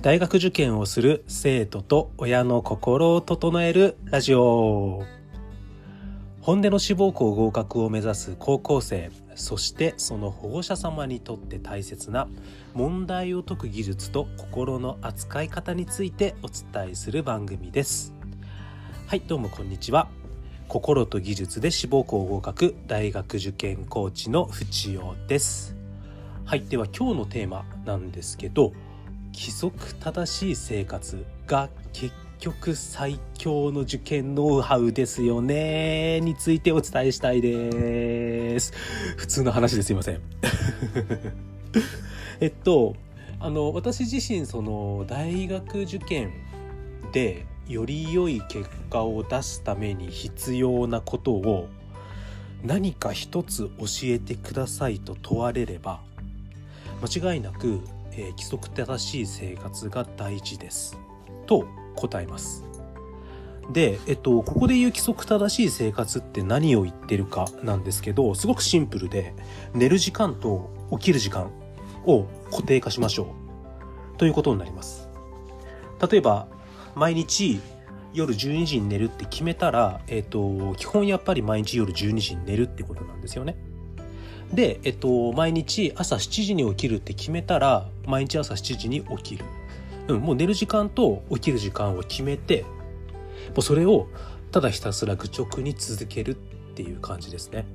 大学受験をする生徒と親の心を整えるラジオ。本音の志望校合格を目指す高校生そしてその保護者様にとって大切な問題を解く技術と心の扱い方についてお伝えする番組です。はいどうもこんにちは。心と技術で志望校合格大学受験コーチの淵尾です。はいでは今日のテーマなんですけど規則正しい生活が結局最強の受験ノウハウですよねについてお伝えしたいです。普通の話ですいません。えっとあの私自身その大学受験でより良い結果を出すために必要なことを何か一つ教えてくださいと問われれば間違いなくえー、規則正しい生活が大事です。と答えます。で、えっと、ここで言う規則正しい生活って何を言ってるかなんですけどすごくシンプルで寝る時間と起きる時間を固定化しましょう。ということになります。例えば毎日夜12時に寝るって決めたら、えっと、基本やっぱり毎日夜12時に寝るってことなんですよね。で、えっと、毎日朝7時に起きるって決めたら、毎日朝7時に起きる。うん、もう寝る時間と起きる時間を決めて、もうそれをただひたすら愚直に続けるっていう感じですね。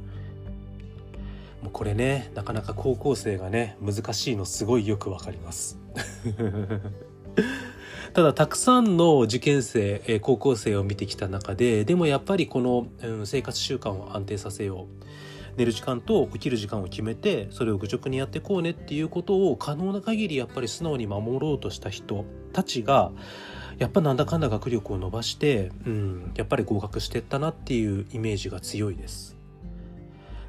もうこれね、なかなか高校生がね、難しいのすごいよくわかります。ただたくさんの受験生、高校生を見てきた中で、でもやっぱりこの、うん、生活習慣を安定させよう。寝る時間と起きる時間を決めてそれを愚直にやっていこうねっていうことを可能な限りやっぱり素直に守ろうとした人たちがやっぱなんだかんだ学力を伸ばして、うん、やっぱり合格してったなっていうイメージが強いです。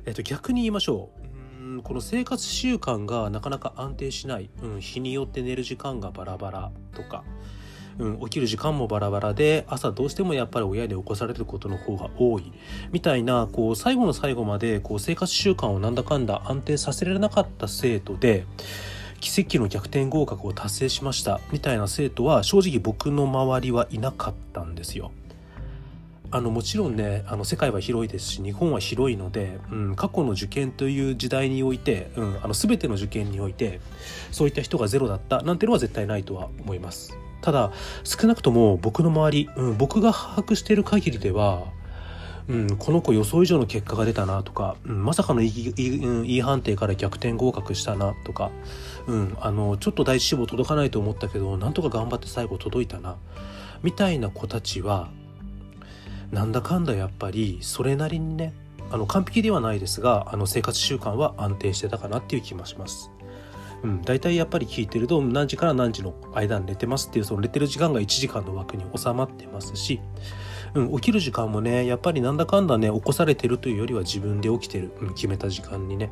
えっと、逆に言いましょう。この生活習慣がなかなか安定しない、うん、日によって寝る時間がバラバラとか、うん、起きる時間もバラバラで朝どうしてもやっぱり親に起こされることの方が多いみたいなこう最後の最後までこう生活習慣をなんだかんだ安定させられなかった生徒で奇跡の逆転合格を達成しましたみたいな生徒は正直僕の周りはいなかったんですよ。あのもちろんねあの世界は広いですし日本は広いので、うん、過去の受験という時代において、うん、あの全ての受験においてそういった人がゼロだったなんてのは絶対ないとは思います。ただ少なくとも僕の周り、うん、僕が把握している限りでは、うん、この子予想以上の結果が出たなとか、うん、まさかの E 判定から逆転合格したなとか、うん、あのちょっと第一志望届かないと思ったけどなんとか頑張って最後届いたなみたいな子たちはなんだかんだやっぱりそれなりにねあの完璧ではないですがあの生活習慣は安定してたかなっていう気もします。うん、大体やっぱり聞いてると何時から何時の間に寝てますっていうその寝てる時間が1時間の枠に収まってますし、うん、起きる時間もねやっぱりなんだかんだね起こされてるというよりは自分で起きてる、うん、決めた時間にね。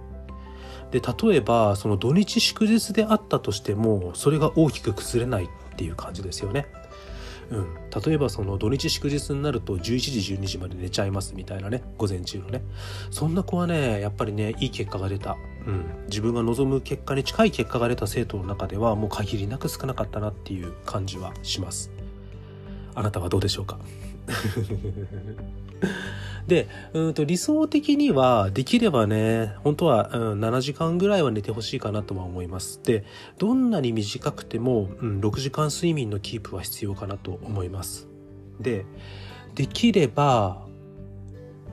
で例えばその土日祝日であったとしてもそれが大きく崩れないっていう感じですよね。うん、例えばその土日祝日になると11時12時まで寝ちゃいますみたいなね午前中のね。そんな子はねやっぱりねいい結果が出た、うん、自分が望む結果に近い結果が出た生徒の中ではもう限りなく少なかったなっていう感じはしますあなたはどうでしょうか？で、うんと理想的にはできればね、本当は、うん、7時間ぐらいは寝てほしいかなとは思います。で、どんなに短くても、うん、6時間睡眠のキープは必要かなと思います。で、できれば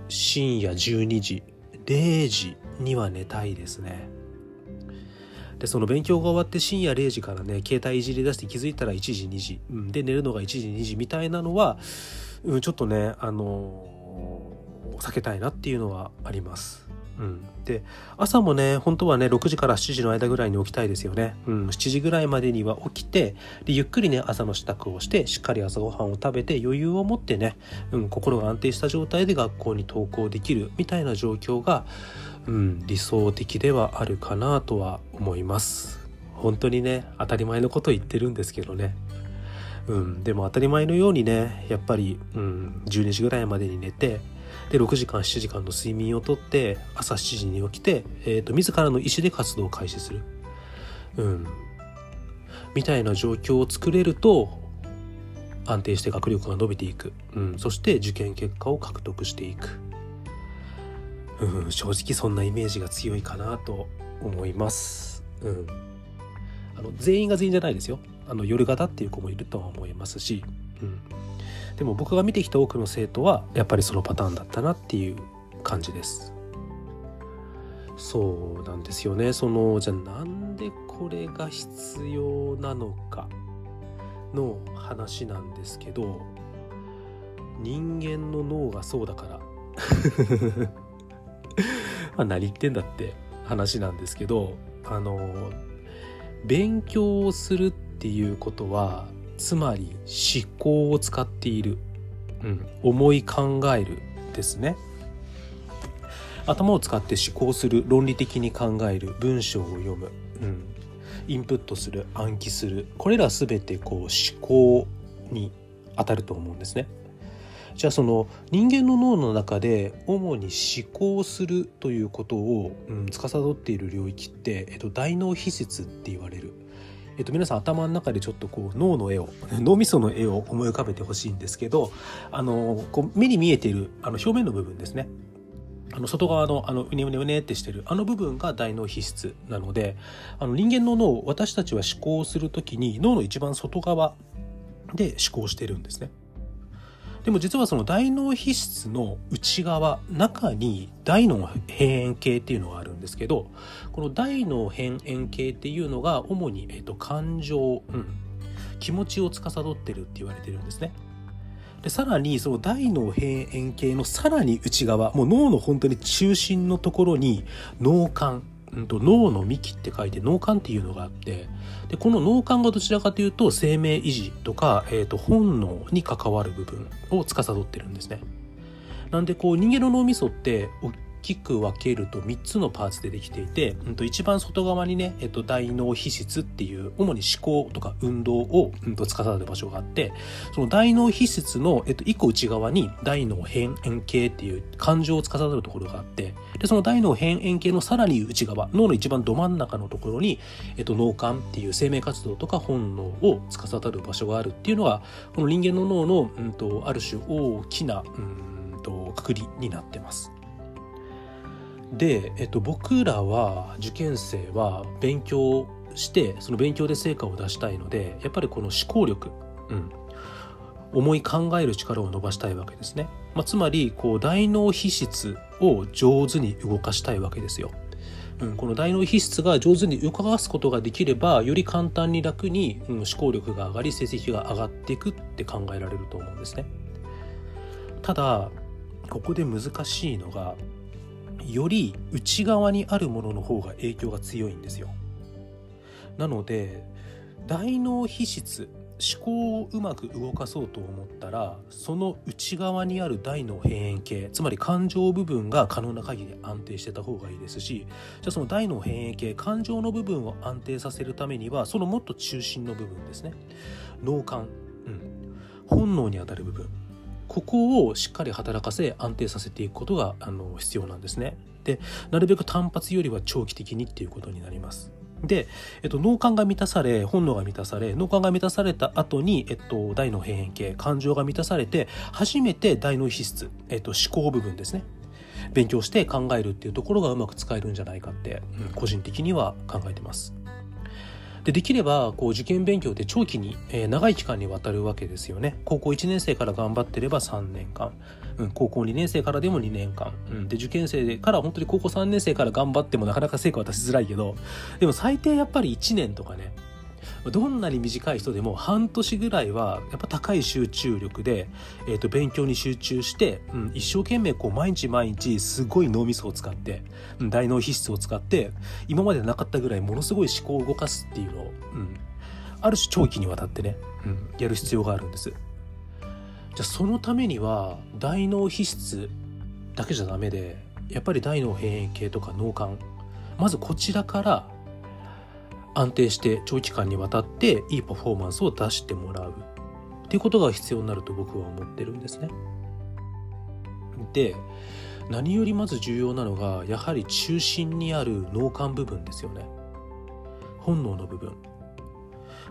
深夜12時、0時には寝たいですね。でその勉強が終わって深夜0時からね携帯いじり出して気づいたら1時2時、うん、で寝るのが1時2時みたいなのは、うん、ちょっとねあの避けたいなっていうのはあります。うん、で朝もね本当はね6時から7時の間ぐらいに起きたいですよね、うん、7時ぐらいまでには起きてでゆっくりね朝の支度をしてしっかり朝ごはんを食べて余裕を持ってね、うん、心が安定した状態で学校に登校できるみたいな状況が、うん、理想的ではあるかなとは思います。本当にね当たり前のこと言ってるんですけどね。うん、でも当たり前のようにねやっぱり、うん、12時ぐらいまでに寝てで6時間7時間の睡眠をとって朝7時に起きて、えーと、自らの意思で活動を開始する。うん。みたいな状況を作れると安定して学力が伸びていく、うん、そして受験結果を獲得していく、うん、正直そんなイメージが強いかなと思います、うん、あの全員が全員じゃないですよ。あの夜型っていう子もいるとは思いますし、うん、でも僕が見てきた多くの生徒はやっぱりそのパターンだったなっていう感じです。そうなんですよね。そのじゃあなんでこれが必要なのかの話なんですけど人間の脳がそうだから まあ何言ってんだって話なんですけどあの勉強をするっていうことはつまり思考を使っている、うん、思い考えるですね。頭を使って思考する論理的に考える文章を読む、うん、インプットする暗記する。これら全てこう思考に当たると思うんですね。じゃあその人間の脳の中で主に思考するということを、うん、司っている領域って、えっと、大脳皮質って言われる、えっと、皆さん頭の中でちょっとこう脳の絵を 脳みその絵を思い浮かべてほしいんですけどあのこう目に見えているあの表面の部分ですねあの外側のあのうねうねうねってしてるあの部分が大脳皮質なのであの人間の脳私たちは思考する時に脳の一番外側で思考してるんですね。でも実はその大脳皮質の内側中に大脳辺縁系っていうのがあるんですけどこの大脳辺縁系っていうのが主に、えっと、感情、うん、気持ちを司ってるって言われてるんですね。でさらにその大脳辺縁系のさらに内側もう脳の本当に中心のところに脳幹、うん、と脳の幹って書いて脳幹っていうのがあってでこの脳幹がどちらかというと生命維持とか、えー、と本能に関わる部分を司ってるんですね。なんでこう人間の脳みそってきく分けると3つのパーツでできていて、うん、と一番外側にね、えっと、大脳皮質っていう主に思考とか運動を、うん、と司る場所があってその大脳皮質の、えっと、1個内側に大脳辺縁系っていう感情を司るところがあってでその大脳辺縁系のさらに内側脳の一番ど真ん中のところに、えっと、脳幹っていう生命活動とか本能を司る場所があるっていうのがこの人間の脳の、うん、とある種大きな、うん、とくくりになってます。で、えっと、僕らは受験生は勉強してその勉強で成果を出したいのでやっぱりこの思考力、うん、思い考える力を伸ばしたいわけですね、まあ、つまりこう大脳皮質を上手に動かしたいわけですよ、うん、この大脳皮質が上手に動かすことができればより簡単に楽に、うん、思考力が上がり成績が上がっていくって考えられると思うんですね。ただここで難しいのがより内側にあるものの方が影響が強いんですよ。なので大脳皮質思考をうまく動かそうと思ったらその内側にある大脳辺縁系つまり感情部分が可能な限り安定してた方がいいですしじゃあその大脳辺縁系感情の部分を安定させるためにはそのもっと中心の部分ですね。脳幹、うん、本能にあたる部分。ここをしっかり働かせ安定させていくことがあの必要なんですね。でなるべく単発よりは長期的にっていうことになります。で、えっと、脳幹が満たされ本能が満たされ脳幹が満たされた後に、えっと、大脳辺縁系感情が満たされて初めて大脳皮質、えっと、思考部分ですね勉強して考えるっていうところがうまく使えるんじゃないかって、個人的には考えてます。でできればこう受験勉強って長期に、えー、長い期間にわたるわけですよね。高校1年生から頑張ってれば3年間、うん、高校2年生からでも2年間、うん、で受験生から本当に高校3年生から頑張ってもなかなか成果は出しづらいけどでも最低やっぱり1年とかねどんなに短い人でも半年ぐらいはやっぱ高い集中力で、えー、と勉強に集中して、うん、一生懸命こう毎日毎日すごい脳みそを使って、うん、大脳皮質を使って今までなかったぐらいものすごい思考を動かすっていうのを、うん、ある種長期にわたってね、うん、やる必要があるんです。じゃあそのためには大脳皮質だけじゃダメでやっぱり大脳辺縁系とか脳幹まずこちらから安定して長期間にわたっていいパフォーマンスを出してもらうっていうことが必要になると僕は思ってるんですね。で何よりまず重要なのがやはり中心にある脳幹部分ですよね。本能の部分。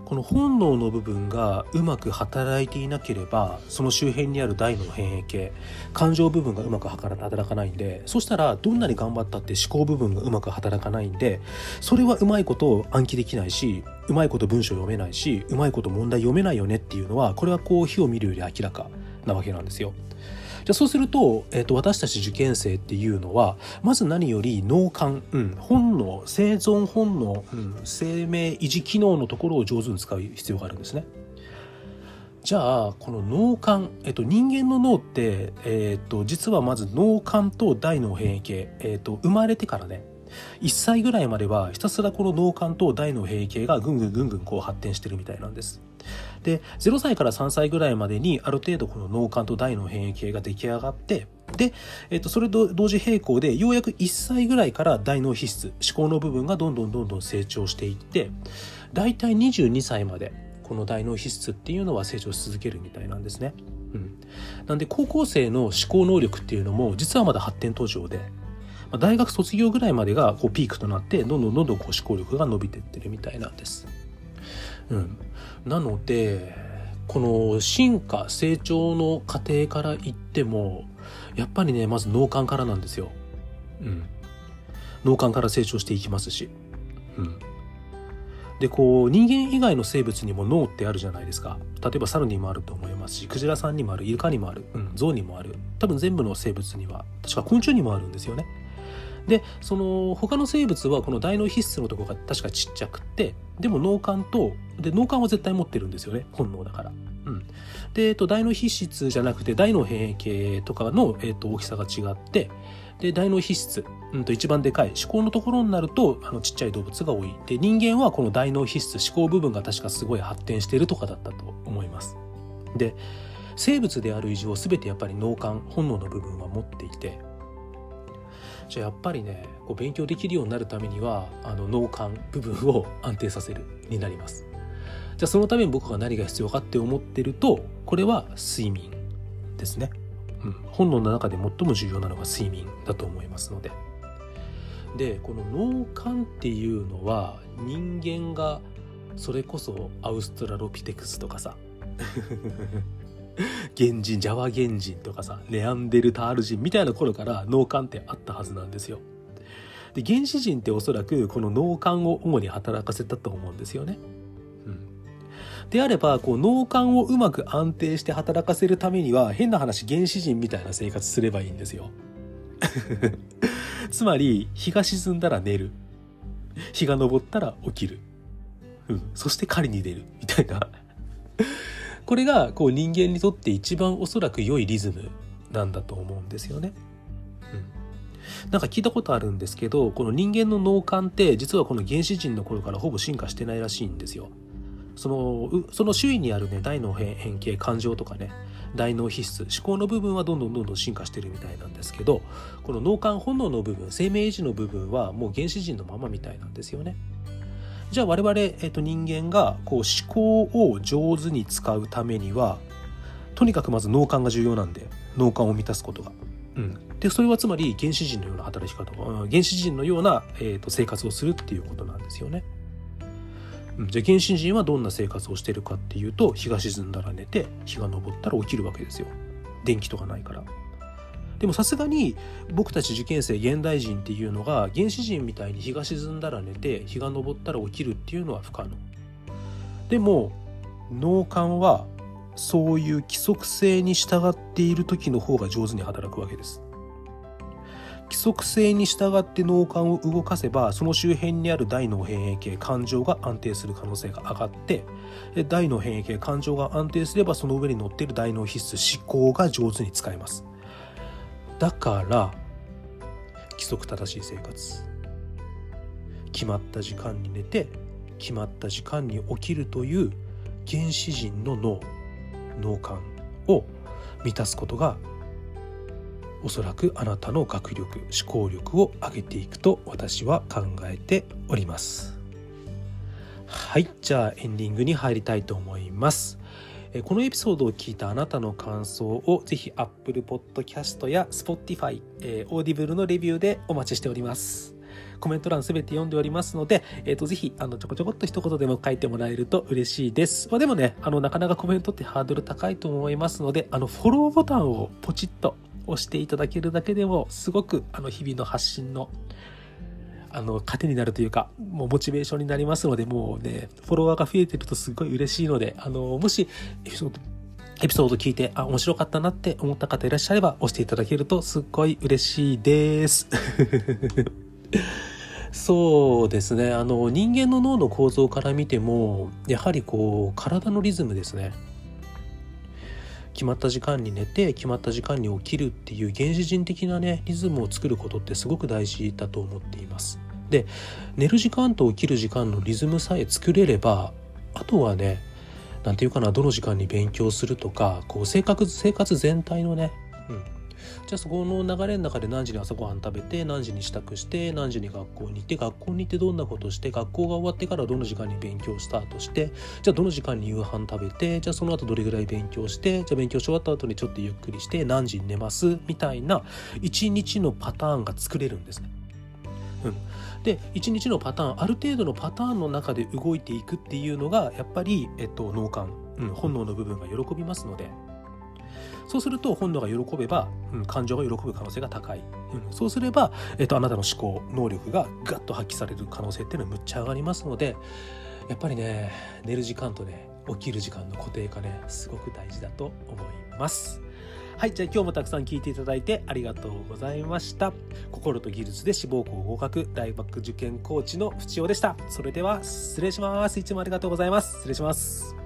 この本能の部分がうまく働いていなければその周辺にある大脳変影系感情部分がうまく働かないんでそしたらどんなに頑張ったって思考部分がうまく働かないんでそれはうまいこと暗記できないしうまいこと文章読めないしうまいこと問題読めないよねっていうのはこれはこう火を見るより明らかなわけなんですよ。じゃそうすると,、えー、と私たち受験生っていうのはまず何より脳幹、うん、本能生存本能、うん、生命維持機能のところを上手に使う必要があるんですね。じゃあこの脳幹、えっと、人間の脳って、えっと、実はまず脳幹と大脳変異系、えっと、生まれてからね1歳ぐらいまではひたすらこの脳幹と大脳変異系がぐんぐんぐんぐんこう発展してるみたいなんです。で0歳から3歳ぐらいまでにある程度この脳幹と大脳変異系が出来上がってで、えっと、それと同時並行でようやく1歳ぐらいから大脳皮質思考の部分がどんどんどんどん成長していって大体22歳までこの大脳皮質っていうのは成長し続けるみたいなんですね。うん、なんで高校生の思考能力っていうのも実はまだ発展途上で大学卒業ぐらいまでがこうピークとなってどんどんどんどんこう思考力が伸びてってるみたいなんです。うん、なのでこの進化成長の過程から言ってもやっぱりねまず脳幹からなんですよ。うん、脳幹から成長していきますし。うん、でこう人間以外の生物にも脳ってあるじゃないですか例えば猿にもあると思いますしクジラさんにもあるイルカにもある、うん、ゾウにもある多分全部の生物には確か昆虫にもあるんですよね。でその他の生物はこの大脳皮質のとこが確かちっちゃくってでも脳幹とで脳幹は絶対持ってるんですよね。本能だから。うん、で、えっと、大脳皮質じゃなくて大脳変形とかの、えっと、大きさが違ってで大脳皮質、うん、と一番でかい。思考のところになるとあのちっちゃい動物が多い。で人間はこの大脳皮質思考部分が確かすごい発展してるとかだったと思います。で生物である以上全てやっぱり脳幹本能の部分は持っていてじゃあやっぱりねこう勉強できるようになるためにはあの脳幹部分を安定させるになります。じゃあそのために僕が何が必要かって思ってるとこれは睡眠ですね、うん、本能の中で最も重要なのが睡眠だと思いますので。でこの脳幹っていうのは人間がそれこそアウストラロピテクスとかさ。原人、ジャワ原人とかさ、ネアンデルタール人みたいな頃から脳幹ってあったはずなんですよ。で、原始人っておそらくこの脳幹を主に働かせたと思うんですよね。うん。であれば、こう脳幹をうまく安定して働かせるためには、変な話、原始人みたいな生活すればいいんですよ。つまり、日が沈んだら寝る。日が昇ったら起きる。うん。そして狩りに出る。みたいな。これがこう人間にとって一番おそらく良いリズムなんだと思うんですよね。うん、なんか聞いたことあるんですけどこの人間の脳幹って実はこの原始人の頃からほぼ進化してないらしいんですよ。そのその周囲にあるね大脳変形感情とかね大脳皮質思考の部分はどんどんどんどん進化してるみたいなんですけどこの脳幹本能の部分生命維持の部分はもう原始人のままみたいなんですよね。じゃあ我々、えっと、人間がこう思考を上手に使うためにはとにかくまず脳幹が重要なんで脳幹を満たすことが。うん、でそれはつまり原始人のような働き方原始人のような、えーと、生活をするっていうことなんですよね。うん、じゃあ原始人はどんな生活をしてるかっていうと日が沈んだら寝て日が昇ったら起きるわけですよ。電気とかないから。でもさすがに僕たち受験生現代人っていうのが原始人みたいに日が沈んだら寝て日が昇ったら起きるっていうのは不可能。でも脳幹はそういう規則性に従っている時の方が上手に働くわけです。規則性に従って脳幹を動かせばその周辺にある大脳変影系感情が安定する可能性が上がって大脳変影系感情が安定すればその上に乗っている大脳皮質思考が上手に使えますだから規則正しい生活。決まった時間に寝て決まった時間に起きるという原始人の脳脳幹を満たすことがおそらくあなたの学力思考力を上げていくと私は考えております。はいじゃあエンディングに入りたいと思います。このエピソードを聞いたあなたの感想をぜひ Apple Podcast や Spotify、Audible のレビューでお待ちしております。コメント欄すべて読んでおりますので、えっ、と、ぜひ、あの、ちょこちょこっと一言でも書いてもらえると嬉しいです。まあ、でもね、あの、なかなかコメントってハードル高いと思いますので、あの、フォローボタンをポチッと押していただけるだけでも、すごく、あの、日々の発信のあの、糧になるというか、もうモチベーションになりますので、もうね、フォロワーが増えてるとすごい嬉しいので、あの、もし、エピソード、エピソード聞いて、あ、面白かったなって思った方いらっしゃれば、押していただけるとすっごい嬉しいです。そうですね。あの、人間の脳の構造から見ても、やはりこう、体のリズムですね。決まった時間に寝て決まった時間に起きるっていう原始人的なねリズムを作ることってすごく大事だと思っています。で寝る時間と起きる時間のリズムさえ作れればあとはね何て言うかなどの時間に勉強するとかこう生活生活全体のね、うん、じゃあそこの流れの中で何時に朝ごはん食べて何時に支度して何時に学校に行って学校に行ってどんなことして学校が終わってからどの時間に勉強スタートしてじゃあどの時間に夕飯食べてじゃあその後どれぐらい勉強してじゃあ勉強し終わった後にちょっとゆっくりして何時に寝ますみたいな一日のパターンが作れるんですね。うん、で1日のパターンある程度のパターンの中で動いていくっていうのがやっぱり、えっと、脳幹、うん、本能の部分が喜びますので。そうすると本能が喜べば、うん、感情が喜ぶ可能性が高い、うん、そうすれば、えっと、あなたの思考能力がガッと発揮される可能性っていうのはむっちゃ上がりますのでやっぱりね寝る時間とね起きる時間の固定化ねすごく大事だと思います。はい、じゃあ今日もたくさん聞いていただいてありがとうございました。心と技術で志望校合格大学受験コーチの淵尾でした。それでは失礼します。いつもありがとうございます。失礼します。